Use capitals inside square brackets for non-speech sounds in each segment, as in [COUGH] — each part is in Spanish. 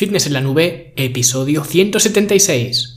Fitness en la Nube, episodio 176.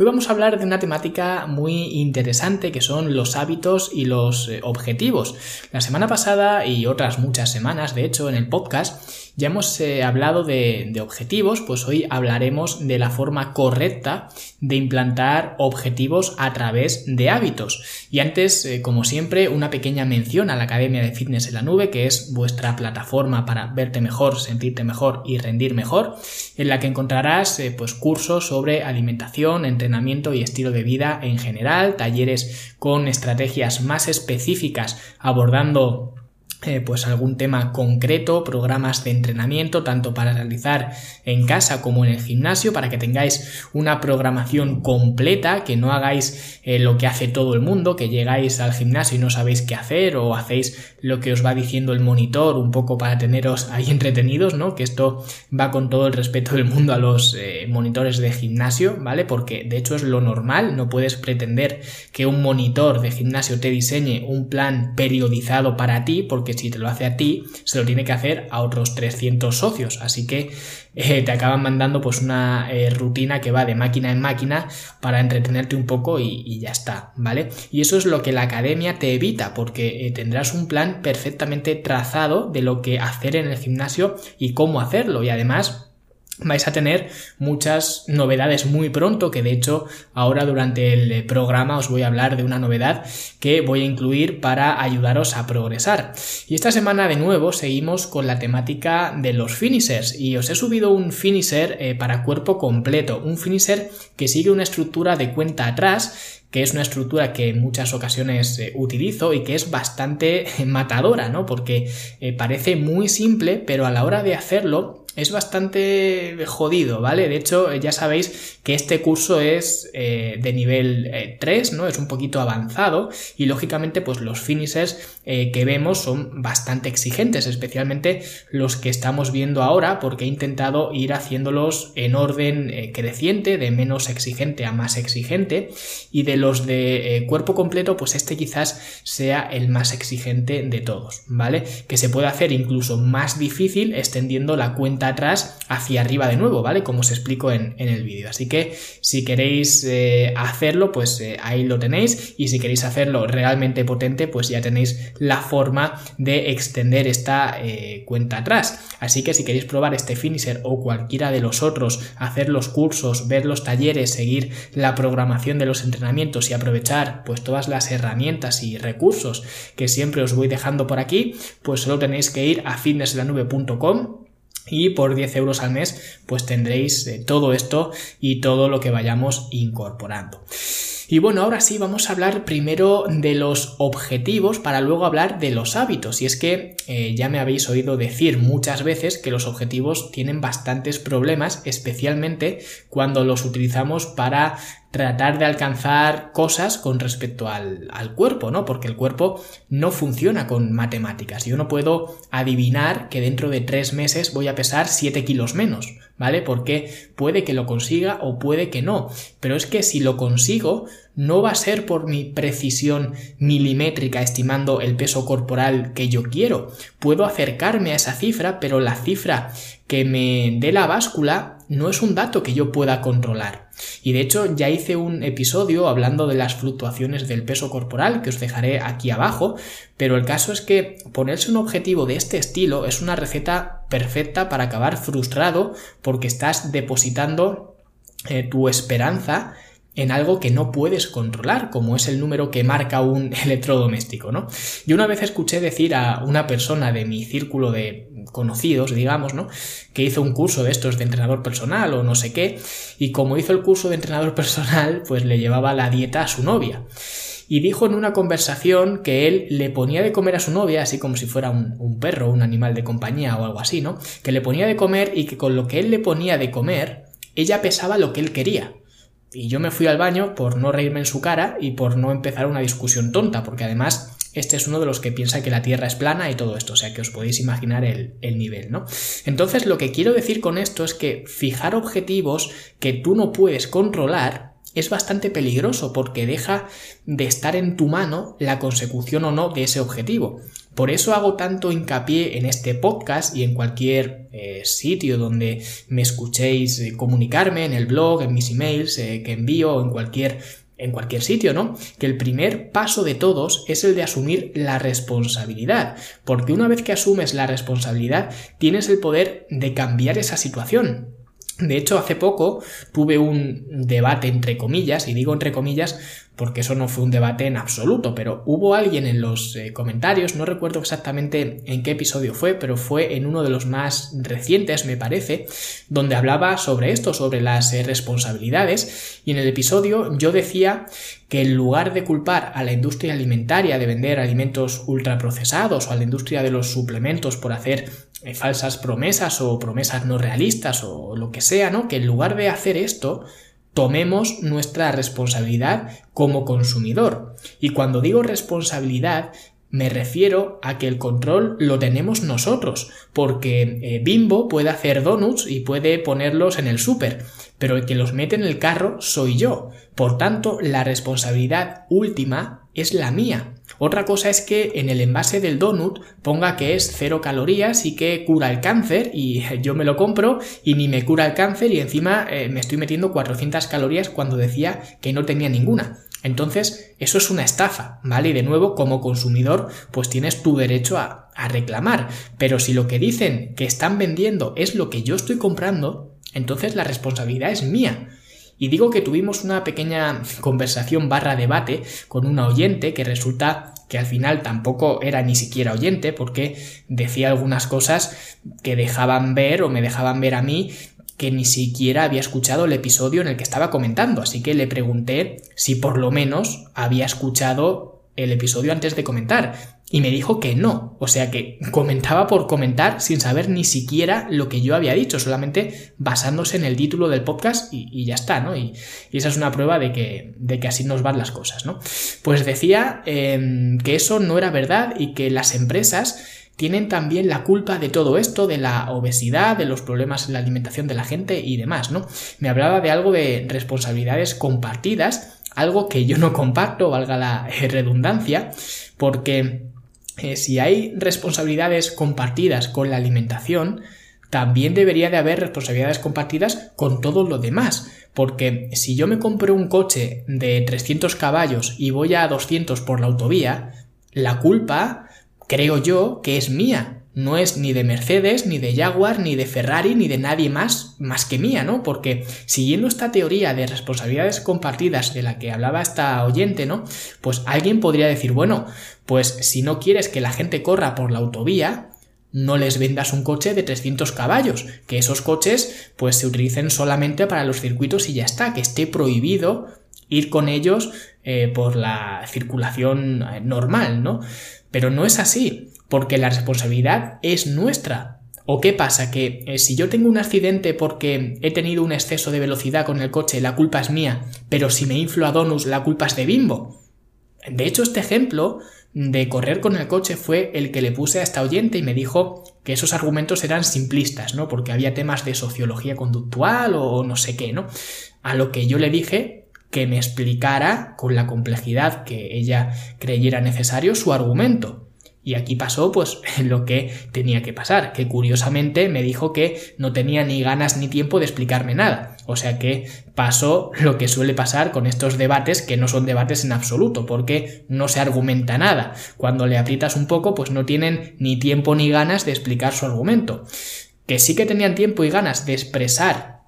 Hoy vamos a hablar de una temática muy interesante que son los hábitos y los eh, objetivos. La semana pasada y otras muchas semanas, de hecho, en el podcast ya hemos eh, hablado de, objetivos, pues hoy hablaremos de la forma correcta de implantar objetivos a través de hábitos. Y antes, eh, como siempre, una pequeña mención a la Academia de Fitness en la Nube, que es vuestra plataforma para verte mejor, sentirte mejor y rendir mejor, en la que encontrarás pues cursos sobre alimentación, entrenamiento y estilo de vida en general, talleres con estrategias más específicas abordando eh, pues algún tema concreto, programas de entrenamiento, tanto para realizar en casa como en el gimnasio, para que tengáis una programación completa, que no hagáis eh, lo que hace todo el mundo, que llegáis al gimnasio y no sabéis qué hacer, o hacéis lo que os va diciendo el monitor un poco para teneros ahí [LAUGHS] entretenidos, ¿no? Que esto va con todo el respeto del mundo a los eh, monitores de gimnasio, ¿vale? Porque de hecho es lo normal, no puedes pretender que un monitor de gimnasio te diseñe un plan periodizado para ti, porque que si te lo hace a ti, se lo tiene que hacer a otros 300 socios. Así que eh, te acaban mandando pues una eh, rutina que va de máquina en máquina para entretenerte un poco y, ya está, ¿vale? Y eso es lo que la academia te evita, porque eh, tendrás un plan perfectamente trazado de lo que hacer en el gimnasio y cómo hacerlo. Y además vais a tener muchas novedades muy pronto, que de hecho ahora durante el programa os voy a hablar de una novedad que voy a incluir para ayudaros a progresar. Y esta semana de nuevo seguimos con la temática de los finishers y os he subido un finisher eh, para cuerpo completo, un finisher que sigue una estructura de cuenta atrás que es una estructura que en muchas ocasiones eh, utilizo y que es bastante [LAUGHS] matadora, ¿no? Porque eh, parece muy simple, pero a la hora de hacerlo es bastante jodido, ¿vale? De hecho, ya sabéis que este curso es eh, de nivel 3, ¿no? Es un poquito avanzado y lógicamente pues los finishes que vemos son bastante exigentes, especialmente los que estamos viendo ahora porque he intentado ir haciéndolos en orden creciente, de menos exigente a más exigente y de los de eh, cuerpo completo, pues este quizás sea el más exigente de todos, ¿vale? Que se puede hacer incluso más difícil extendiendo la cuenta atrás hacia arriba de nuevo, ¿vale? Como os explico en, el vídeo. Así que si queréis eh, hacerlo, pues eh, ahí lo tenéis. Y si queréis hacerlo realmente potente, pues ya tenéis la forma de extender esta cuenta atrás. Así que si queréis probar este finisher o cualquiera de los otros, hacer los cursos, ver los talleres, seguir la programación de los entrenamientos, y aprovechar pues todas las herramientas y recursos que siempre os voy dejando por aquí, pues solo tenéis que ir a fitnesslanube.com y por 10 euros al mes pues tendréis eh, todo esto y todo lo que vayamos incorporando. Y bueno, ahora sí vamos a hablar primero de los objetivos para luego hablar de los hábitos. Y es que eh, ya me habéis oído decir muchas veces que los objetivos tienen bastantes problemas, especialmente cuando los utilizamos para tratar de alcanzar cosas con respecto al, al, cuerpo, ¿no? Porque el cuerpo no funciona con matemáticas. Yo no puedo adivinar que dentro de tres meses voy a pesar 7 kilos menos, ¿vale? Porque puede que lo consiga o puede que no. Pero es que si lo consigo, no va a ser por mi precisión milimétrica estimando el peso corporal que yo quiero. Puedo acercarme a esa cifra, pero la cifra que me dé la báscula no es un dato que yo pueda controlar. Y de hecho ya hice un episodio hablando de las fluctuaciones del peso corporal que os dejaré aquí abajo, pero el caso es que ponerse un objetivo de este estilo es una receta perfecta para acabar frustrado porque estás depositando eh, tu esperanza en algo que no puedes controlar, como es el número que marca un [LAUGHS] electrodoméstico, ¿no? Yo una vez escuché decir a una persona de mi círculo de conocidos, digamos, ¿no? Que hizo un curso de estos de entrenador personal o no sé qué, y como hizo el curso de entrenador [LAUGHS] personal, pues le llevaba la dieta a su novia. y dijo en una conversación que él le ponía de comer a su novia, así como si fuera un, un perro, un animal de compañía o algo así, ¿no? Que le ponía de comer y que con lo que él le ponía de comer, ella pesaba lo que él quería. Y yo me fui al baño por no reírme en su cara y por no empezar una discusión tonta, porque además este es uno de los que piensa que la Tierra es plana y todo esto, o sea que os podéis imaginar el, el, nivel, ¿no? Entonces lo que quiero decir con esto es que fijar objetivos que tú no puedes controlar es bastante peligroso porque deja de estar en tu mano la consecución o no de ese objetivo. Por eso hago tanto hincapié en este podcast y en cualquier eh, sitio donde me escuchéis eh, comunicarme, en el blog, en mis emails eh, que envío, en cualquier en cualquier sitio, ¿no? Que el primer paso de todos es el de asumir la responsabilidad, porque una vez que asumes la responsabilidad, tienes el poder de cambiar esa situación. De hecho, hace poco tuve un debate entre comillas, y digo entre comillas porque eso no fue un debate en absoluto, pero hubo alguien en los eh, comentarios, no recuerdo exactamente en qué episodio fue, pero fue en uno de los más recientes, me parece, donde hablaba sobre esto, sobre las eh, responsabilidades, y en el episodio yo decía que en lugar de culpar a la industria alimentaria de vender alimentos ultraprocesados o a la industria de los suplementos por hacer eh, falsas promesas o promesas no realistas o lo que sea, ¿no? Que en lugar de hacer esto, tomemos nuestra responsabilidad como consumidor. Y cuando digo responsabilidad, me refiero a que el control lo tenemos nosotros, porque eh, Bimbo puede hacer donuts y puede ponerlos en el súper, pero el que los mete en el carro soy yo. Por tanto, la responsabilidad última es la mía. Otra cosa es que en el envase del donut ponga que es cero calorías y que cura el cáncer y [LAUGHS] yo me lo compro y ni me cura el cáncer y encima eh, me estoy metiendo 400 calorías cuando decía que no tenía ninguna. Entonces, eso es una estafa, ¿vale? Y de nuevo, como consumidor, pues tienes tu derecho a, a reclamar. Pero si lo que dicen que están vendiendo es lo que yo estoy comprando, entonces la responsabilidad es mía. Y digo que tuvimos una pequeña conversación barra debate con una oyente que resulta que al final tampoco era ni siquiera oyente porque decía algunas cosas que dejaban ver o me dejaban ver a mí que ni siquiera había escuchado el episodio en el que estaba comentando, así que le pregunté si por lo menos había escuchado el episodio antes de comentar y me dijo que no, o sea que comentaba por comentar sin saber ni siquiera lo que yo había dicho, solamente basándose en el título del podcast y, ya está, ¿no? Y, esa es una prueba de que, de que así nos van las cosas, ¿no? Pues decía em, que eso no era verdad y que las empresas tienen también la culpa de todo esto, de la obesidad, de los problemas en la alimentación de la gente y demás, ¿no? Me hablaba de algo de responsabilidades compartidas, algo que yo no comparto, valga la redundancia, porque eh, si hay responsabilidades compartidas con la alimentación, también debería de haber responsabilidades compartidas con todo lo demás. Porque si yo me compro un coche de 300 caballos y voy a 200 por la autovía, la culpa, creo yo, que es mía no es ni de Mercedes, ni de Jaguar, ni de Ferrari, ni de nadie más más que mía, ¿no? Porque siguiendo esta teoría de responsabilidades compartidas de la que hablaba esta oyente, ¿no? Pues alguien podría decir, bueno, pues si no quieres que la gente corra por la autovía, no les vendas un coche de 300 caballos, que esos coches pues se utilicen solamente para los circuitos y ya está, que esté prohibido ir con ellos eh, por la circulación eh, normal, ¿no? Pero no es así porque la responsabilidad es nuestra. ¿O qué pasa? Que eh, si yo tengo un accidente porque he tenido un exceso de velocidad con el coche, la culpa es mía, pero si me inflo a Donus, la culpa es de Bimbo. De hecho, este ejemplo de correr con el coche fue el que le puse a esta oyente y me dijo que esos argumentos eran simplistas, ¿no? Porque había temas de sociología conductual o no sé qué, ¿no? A lo que yo le dije que me explicara con la complejidad que ella creyera necesario su argumento. Y aquí pasó pues [LAUGHS] lo que tenía que pasar, que curiosamente me dijo que no tenía ni ganas ni tiempo de explicarme nada. O sea que pasó lo que suele pasar con estos debates que no son debates en absoluto, porque no se argumenta nada. Cuando le aprietas un poco, pues no tienen ni tiempo ni ganas de explicar su argumento. Que sí que tenían tiempo y ganas de expresar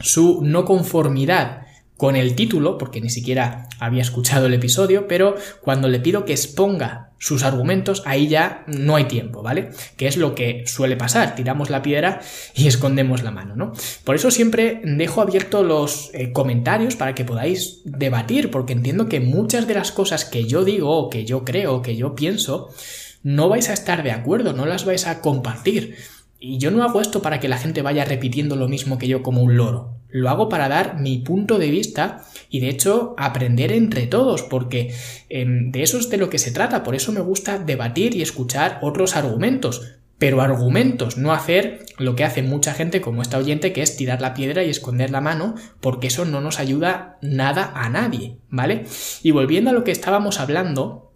su no conformidad con el título, porque ni siquiera había escuchado el episodio, pero cuando le pido que exponga sus argumentos, ahí ya no hay tiempo, ¿vale? Que es lo que suele pasar, tiramos la piedra y escondemos la mano, ¿no? Por eso siempre dejo abiertos los eh, comentarios para que podáis debatir, porque entiendo que muchas de las cosas que yo digo, que yo creo, que yo pienso, no vais a estar de acuerdo, no las vais a compartir. Y yo no hago esto para que la gente vaya repitiendo lo mismo que yo como un loro. Lo hago para dar mi punto de vista y de hecho aprender entre todos, porque em, de eso es de lo que se trata. Por eso me gusta debatir y escuchar otros argumentos. Pero argumentos, no hacer lo que hace mucha gente como esta oyente, que es tirar la piedra y esconder la mano, porque eso no nos ayuda nada a nadie, ¿vale? Y volviendo a lo que estábamos hablando,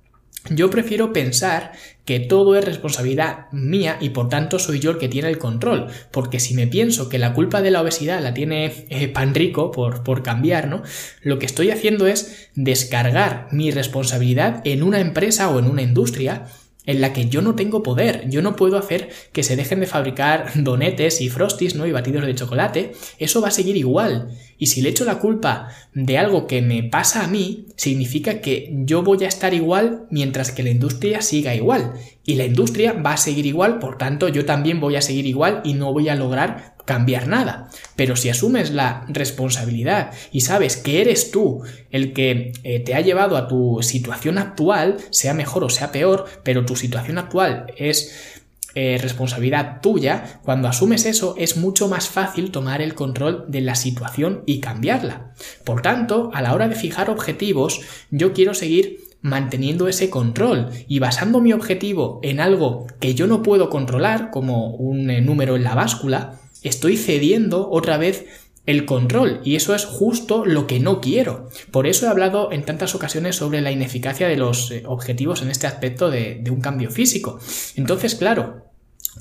yo prefiero pensar que todo es responsabilidad mía y por tanto soy yo el que tiene el control, porque si me pienso que la culpa de la obesidad la tiene eh, pan rico por, por cambiar, ¿no? Lo que estoy haciendo es descargar mi responsabilidad en una empresa o en una industria en la que yo no tengo poder, yo no puedo hacer que se dejen de fabricar donetes y frosties, ¿no? y batidos de chocolate, eso va a seguir igual. Y si le echo la culpa de algo que me pasa a mí, significa que yo voy a estar igual mientras que la industria siga igual. Y la industria va a seguir igual, por tanto yo también voy a seguir igual y no voy a lograr cambiar nada. Pero si asumes la responsabilidad y sabes que eres tú el que eh, te ha llevado a tu situación actual, sea mejor o sea peor, pero tu situación actual es eh, responsabilidad tuya, cuando asumes eso es mucho más fácil tomar el control de la situación y cambiarla. Por tanto, a la hora de fijar objetivos, yo quiero seguir manteniendo ese control y basando mi objetivo en algo que yo no puedo controlar, como un eh, número en la báscula, estoy cediendo otra vez el control y eso es justo lo que no quiero. Por eso he hablado en tantas ocasiones sobre la ineficacia de los eh, objetivos en este aspecto de, de un cambio físico. Entonces, claro,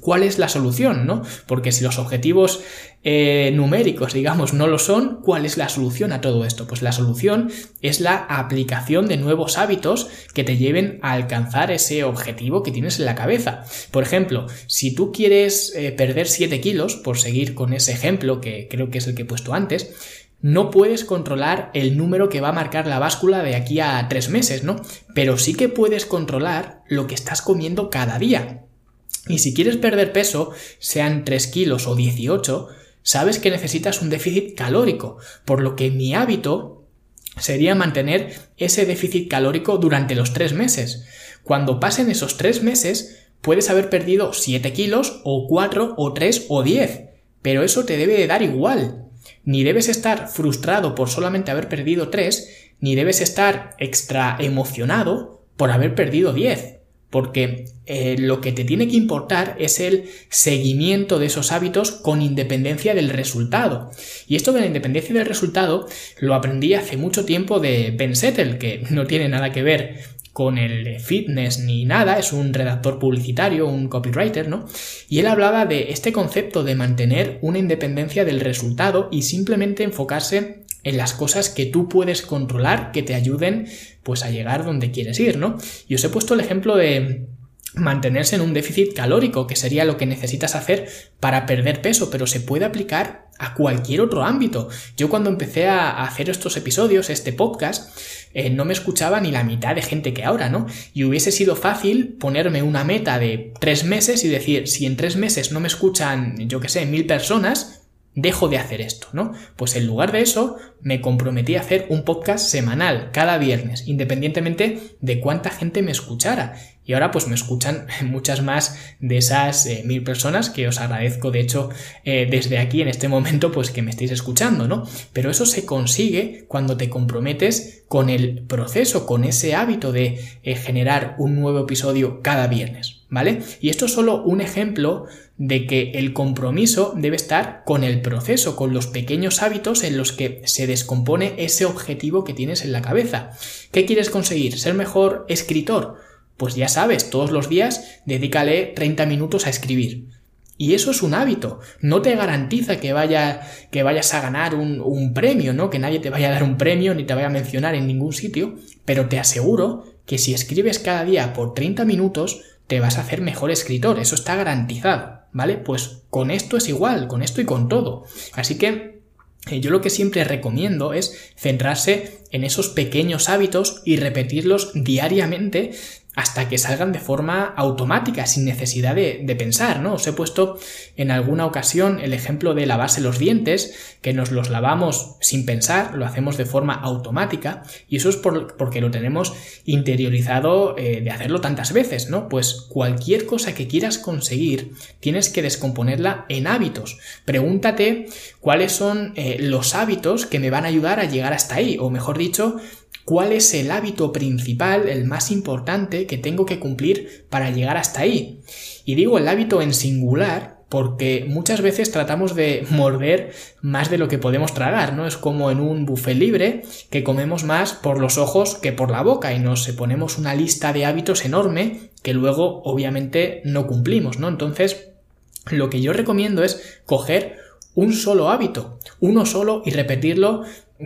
¿Cuál es la solución? ¿no? Porque si los objetivos eh, numéricos, digamos, no lo son, ¿cuál es la solución a todo esto? Pues la solución es la aplicación de nuevos hábitos que te lleven a alcanzar ese objetivo que tienes en la cabeza. Por ejemplo, si tú quieres eh, perder 7 kilos, por seguir con ese ejemplo que creo que es el que he puesto antes, no puedes controlar el número que va a marcar la báscula de aquí a 3 meses, ¿no? Pero sí que puedes controlar lo que estás comiendo cada día. Y si quieres perder peso, sean 3 kilos o 18, sabes que necesitas un déficit calórico, por lo que mi hábito sería mantener ese déficit calórico durante los 3 meses. Cuando pasen esos 3 meses, puedes haber perdido 7 kilos o 4 o 3 o 10, pero eso te debe de dar igual. Ni debes estar frustrado por solamente haber perdido 3, ni debes estar extra emocionado por haber perdido 10 porque eh, lo que te tiene que importar es el seguimiento de esos hábitos con independencia del resultado. Y esto de la independencia del resultado lo aprendí hace mucho tiempo de Ben Settle, que [LAUGHS] no tiene nada que ver con el fitness ni nada, es un redactor publicitario, un copywriter, ¿no? Y él hablaba de este concepto de mantener una independencia del resultado y simplemente enfocarse en las cosas que tú puedes controlar que te ayuden pues a llegar donde quieres ir, ¿no? Y os he puesto el ejemplo de mantenerse en un déficit calórico, que sería lo que necesitas hacer para perder peso, pero se puede aplicar a cualquier otro ámbito. Yo cuando empecé a hacer estos episodios, este podcast, eh, no me escuchaba ni la mitad de gente que ahora, ¿no? Y hubiese sido fácil ponerme una meta de tres meses y decir, si en tres meses no me escuchan, yo que sé, mil personas, dejo de hacer esto, ¿no? Pues en lugar de eso, me comprometí a hacer un podcast semanal, cada viernes, independientemente de cuánta gente me escuchara. Y ahora pues me escuchan [LAUGHS] muchas más de esas eh, mil personas que os agradezco de hecho eh, desde aquí en este momento pues que me estéis escuchando, ¿no? Pero eso se consigue cuando te comprometes con el proceso, con ese hábito de eh, generar un nuevo episodio cada viernes, ¿vale? Y esto es solo un ejemplo de que el compromiso debe estar con el proceso, con los pequeños hábitos en los que se descompone ese objetivo que tienes en la cabeza. ¿Qué quieres conseguir? ¿Ser mejor escritor? Pues ya sabes, todos los días dedícale 30 minutos a escribir. Y eso es un hábito. No te garantiza que, vaya, que vayas a ganar un, premio, ¿no? Que nadie te vaya a dar un premio ni te vaya a mencionar en ningún sitio, pero te aseguro que si escribes cada día por 30 minutos, te vas a hacer mejor escritor. Eso está garantizado. ¿vale? Pues con esto es igual, con esto y con todo. Así que eh, yo lo que siempre recomiendo es centrarse en esos pequeños hábitos y repetirlos diariamente hasta que salgan de forma automática, sin necesidad de, pensar, ¿no? Os he puesto en alguna ocasión el ejemplo de lavarse los dientes, que nos los lavamos sin pensar, lo hacemos de forma automática, y eso es porque lo tenemos interiorizado eh, de hacerlo tantas veces, ¿no? Pues cualquier cosa que quieras conseguir, tienes que descomponerla en hábitos. Pregúntate cuáles son eh, los hábitos que me van a ayudar a llegar hasta ahí, o mejor dicho, cuál es el hábito principal, el más importante que tengo que cumplir para llegar hasta ahí. Y digo el hábito en singular porque muchas veces tratamos de morder más de lo que podemos tragar, ¿no? Es como en un buffet libre que comemos más por los ojos que por la boca y nos ponemos una lista de hábitos enorme que luego obviamente no cumplimos, ¿no? Entonces, lo que yo recomiendo es coger un solo hábito, uno solo y repetirlo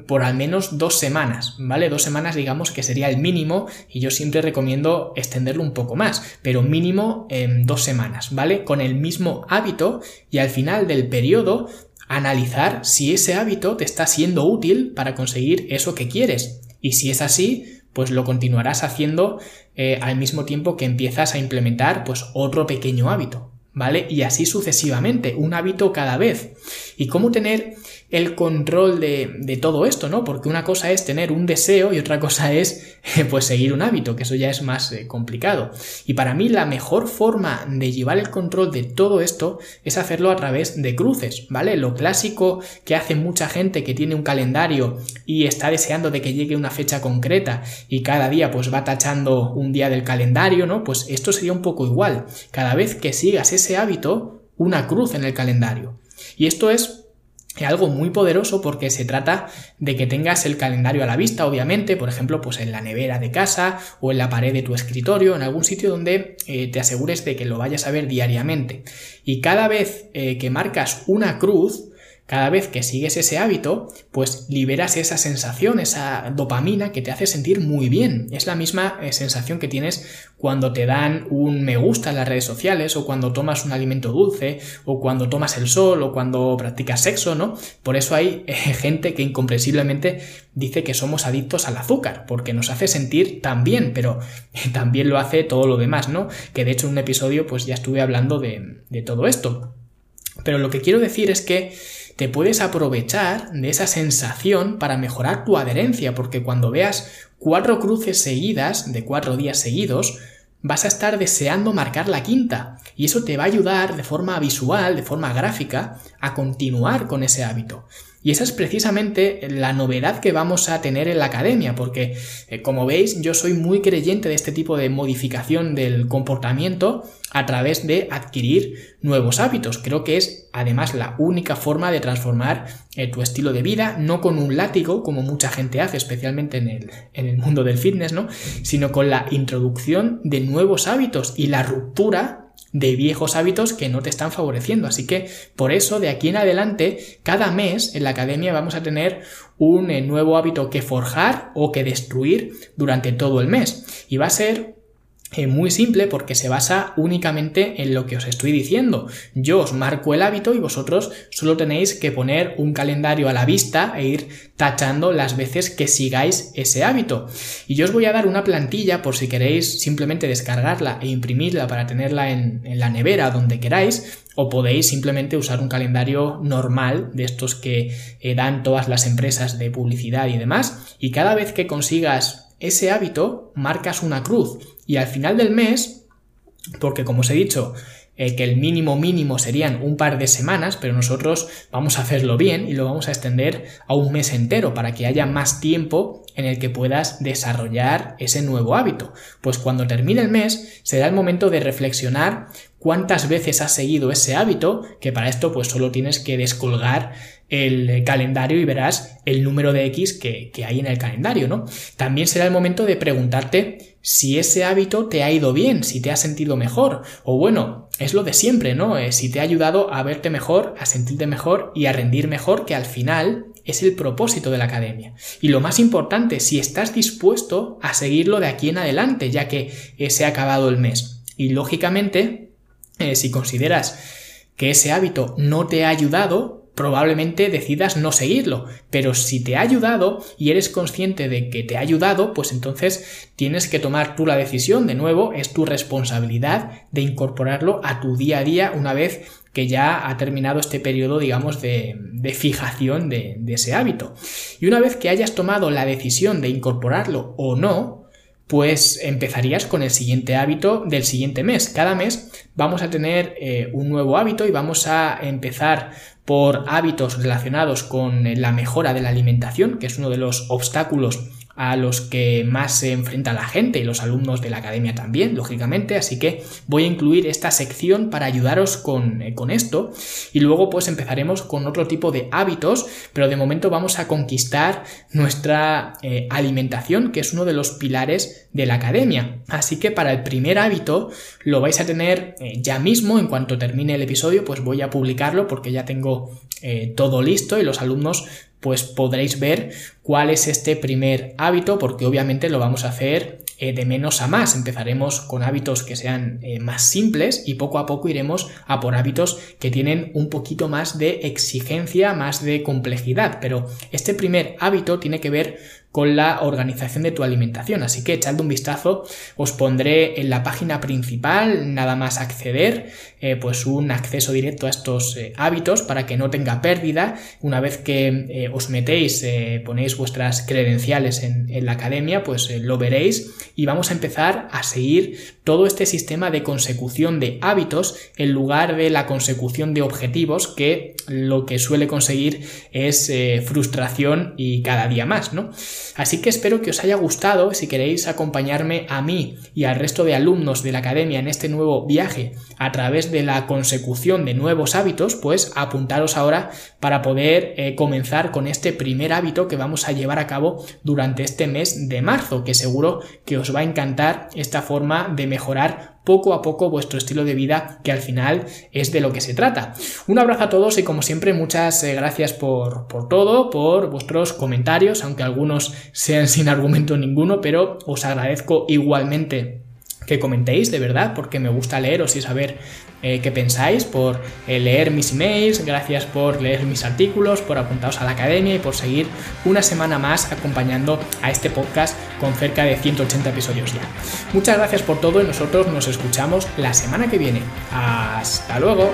por al menos dos semanas, ¿vale? Dos semanas digamos que sería el mínimo y yo siempre recomiendo extenderlo un poco más, pero mínimo en dos semanas, ¿vale? Con el mismo hábito y al final del periodo analizar si ese hábito te está siendo útil para conseguir eso que quieres. Y si es así, pues lo continuarás haciendo eh, al mismo tiempo que empiezas a implementar pues otro pequeño hábito, ¿vale? Y así sucesivamente, un hábito cada vez. ¿Y cómo tener el control de, todo esto, ¿no? Porque una cosa es tener un deseo y otra cosa [LAUGHS] es pues seguir un hábito, que eso ya es más eh, complicado. Y para mí la mejor forma de llevar el control de todo esto es hacerlo a través de cruces, ¿vale? Lo clásico que hace mucha gente que tiene un calendario y está deseando de que llegue una fecha concreta y cada día pues va tachando un día del calendario, ¿no? Pues esto sería un poco igual. Cada vez que sigas ese hábito, una cruz en el calendario. Y esto es algo muy poderoso porque se trata de que tengas el calendario a la vista, obviamente, por ejemplo, pues en la nevera de casa o en la pared de tu escritorio, en algún sitio donde eh, te asegures de que lo vayas a ver diariamente. Y cada vez eh, que marcas una cruz, cada vez que sigues ese hábito, pues liberas esa sensación, esa dopamina que te hace sentir muy bien. Es la misma eh, sensación que tienes cuando te dan un me gusta en las redes sociales o cuando tomas un alimento dulce o cuando tomas el sol o cuando practicas sexo, ¿no? Por eso hay eh, gente que incomprensiblemente dice que somos adictos al azúcar, porque nos hace sentir tan bien, pero [LAUGHS] también lo hace todo lo demás, ¿no? Que de hecho en un episodio pues ya estuve hablando de, de todo esto. Pero lo que quiero decir es que te puedes aprovechar de esa sensación para mejorar tu adherencia, porque cuando veas cuatro cruces seguidas, de cuatro días seguidos, vas a estar deseando marcar la quinta, y eso te va a ayudar de forma visual, de forma gráfica, a continuar con ese hábito. Y esa es precisamente la novedad que vamos a tener en la academia, porque eh, como veis yo soy muy creyente de este tipo de modificación del comportamiento a través de adquirir nuevos hábitos. Creo que es además la única forma de transformar eh, tu estilo de vida, no con un látigo como mucha gente hace, especialmente en el, en el mundo del fitness, ¿no? sino con la introducción de nuevos hábitos y la ruptura de viejos hábitos que no te están favoreciendo. Así que por eso de aquí en adelante, cada mes en la academia vamos a tener un eh, nuevo hábito que forjar o que destruir durante todo el mes. Y va a ser muy simple porque se basa únicamente en lo que os estoy diciendo. Yo os marco el hábito y vosotros solo tenéis que poner un calendario a la vista e ir tachando las veces que sigáis ese hábito. Y yo os voy a dar una plantilla por si queréis simplemente descargarla e imprimirla para tenerla en, la nevera donde queráis o podéis simplemente usar un calendario normal de estos que eh, dan todas las empresas de publicidad y demás y cada vez que consigas ese hábito marcas una cruz. Y al final del mes, porque como os he dicho, eh, que el mínimo mínimo serían un par de semanas, pero nosotros vamos a hacerlo bien y lo vamos a extender a un mes entero para que haya más tiempo en el que puedas desarrollar ese nuevo hábito. Pues cuando termine el mes será el momento de reflexionar cuántas veces has seguido ese hábito, que para esto pues solo tienes que descolgar el calendario y verás el número de X que, que, hay en el calendario, ¿no? También será el momento de preguntarte si ese hábito te ha ido bien, si te has sentido mejor, o bueno, es lo de siempre, ¿no? Eh, si te ha ayudado a verte mejor, a sentirte mejor y a rendir mejor, que al final es el propósito de la academia. Y lo más importante, si estás dispuesto a seguirlo de aquí en adelante, ya que se ha acabado el mes. Y lógicamente, eh, si consideras que ese hábito no te ha ayudado, probablemente decidas no seguirlo. Pero si te ha ayudado y eres consciente de que te ha ayudado, pues entonces tienes que tomar tú la decisión. De nuevo, es tu responsabilidad de incorporarlo a tu día a día una vez que ya ha terminado este periodo, digamos, de, fijación de, ese hábito. Y una vez que hayas tomado la decisión de incorporarlo o no, pues empezarías con el siguiente hábito del siguiente mes. Cada mes vamos a tener eh, un nuevo hábito y vamos a empezar por hábitos relacionados con la mejora de la alimentación, que es uno de los obstáculos a los que más se enfrenta la gente y los alumnos de la academia también, lógicamente, así que voy a incluir esta sección para ayudaros con, eh, con esto. Y luego pues empezaremos con otro tipo de hábitos, pero de momento vamos a conquistar nuestra eh, alimentación, que es uno de los pilares de la academia. Así que para el primer hábito lo vais a tener eh, ya mismo, en cuanto termine el episodio, pues voy a publicarlo porque ya tengo todo listo y los alumnos pues podréis ver cuál es este primer hábito, porque obviamente lo vamos a hacer eh, de menos a más. Empezaremos con hábitos que sean eh, más simples y poco a poco iremos a por hábitos que tienen un poquito más de exigencia, más de complejidad. Pero este primer hábito tiene que ver con la organización de tu alimentación. Así que echadle un vistazo, os pondré en la página principal, nada más acceder, eh, pues un acceso directo a estos eh, hábitos para que no tenga pérdida. Una vez que eh, os metéis, ponéis vuestras credenciales en, en la academia, pues lo veréis y vamos a empezar a seguir todo este sistema de consecución de hábitos en lugar de la consecución de objetivos que lo que suele conseguir es frustración y cada día más, ¿no? Así que espero que os haya gustado. Si queréis acompañarme a mí y al resto de alumnos de la academia en este nuevo viaje a través de la consecución de nuevos hábitos, pues apuntaros ahora para poder eh, comenzar con este primer hábito que vamos a llevar a cabo durante este mes de marzo, que seguro que os va a encantar esta forma de mejorar poco a poco vuestro estilo de vida, que al final es de lo que se trata. Un abrazo a todos y como siempre muchas eh, gracias por, por todo, por vuestros comentarios, aunque algunos sean sin argumento ninguno, pero os agradezco igualmente que comentéis, de verdad, porque me gusta leeros y saber eh, qué pensáis, por eh, leer mis emails, gracias por leer mis artículos, por apuntaros a la academia y por seguir una semana más acompañando a este podcast con cerca de 180 episodios ya. Muchas gracias por todo y nosotros nos escuchamos la semana que viene. Hasta luego.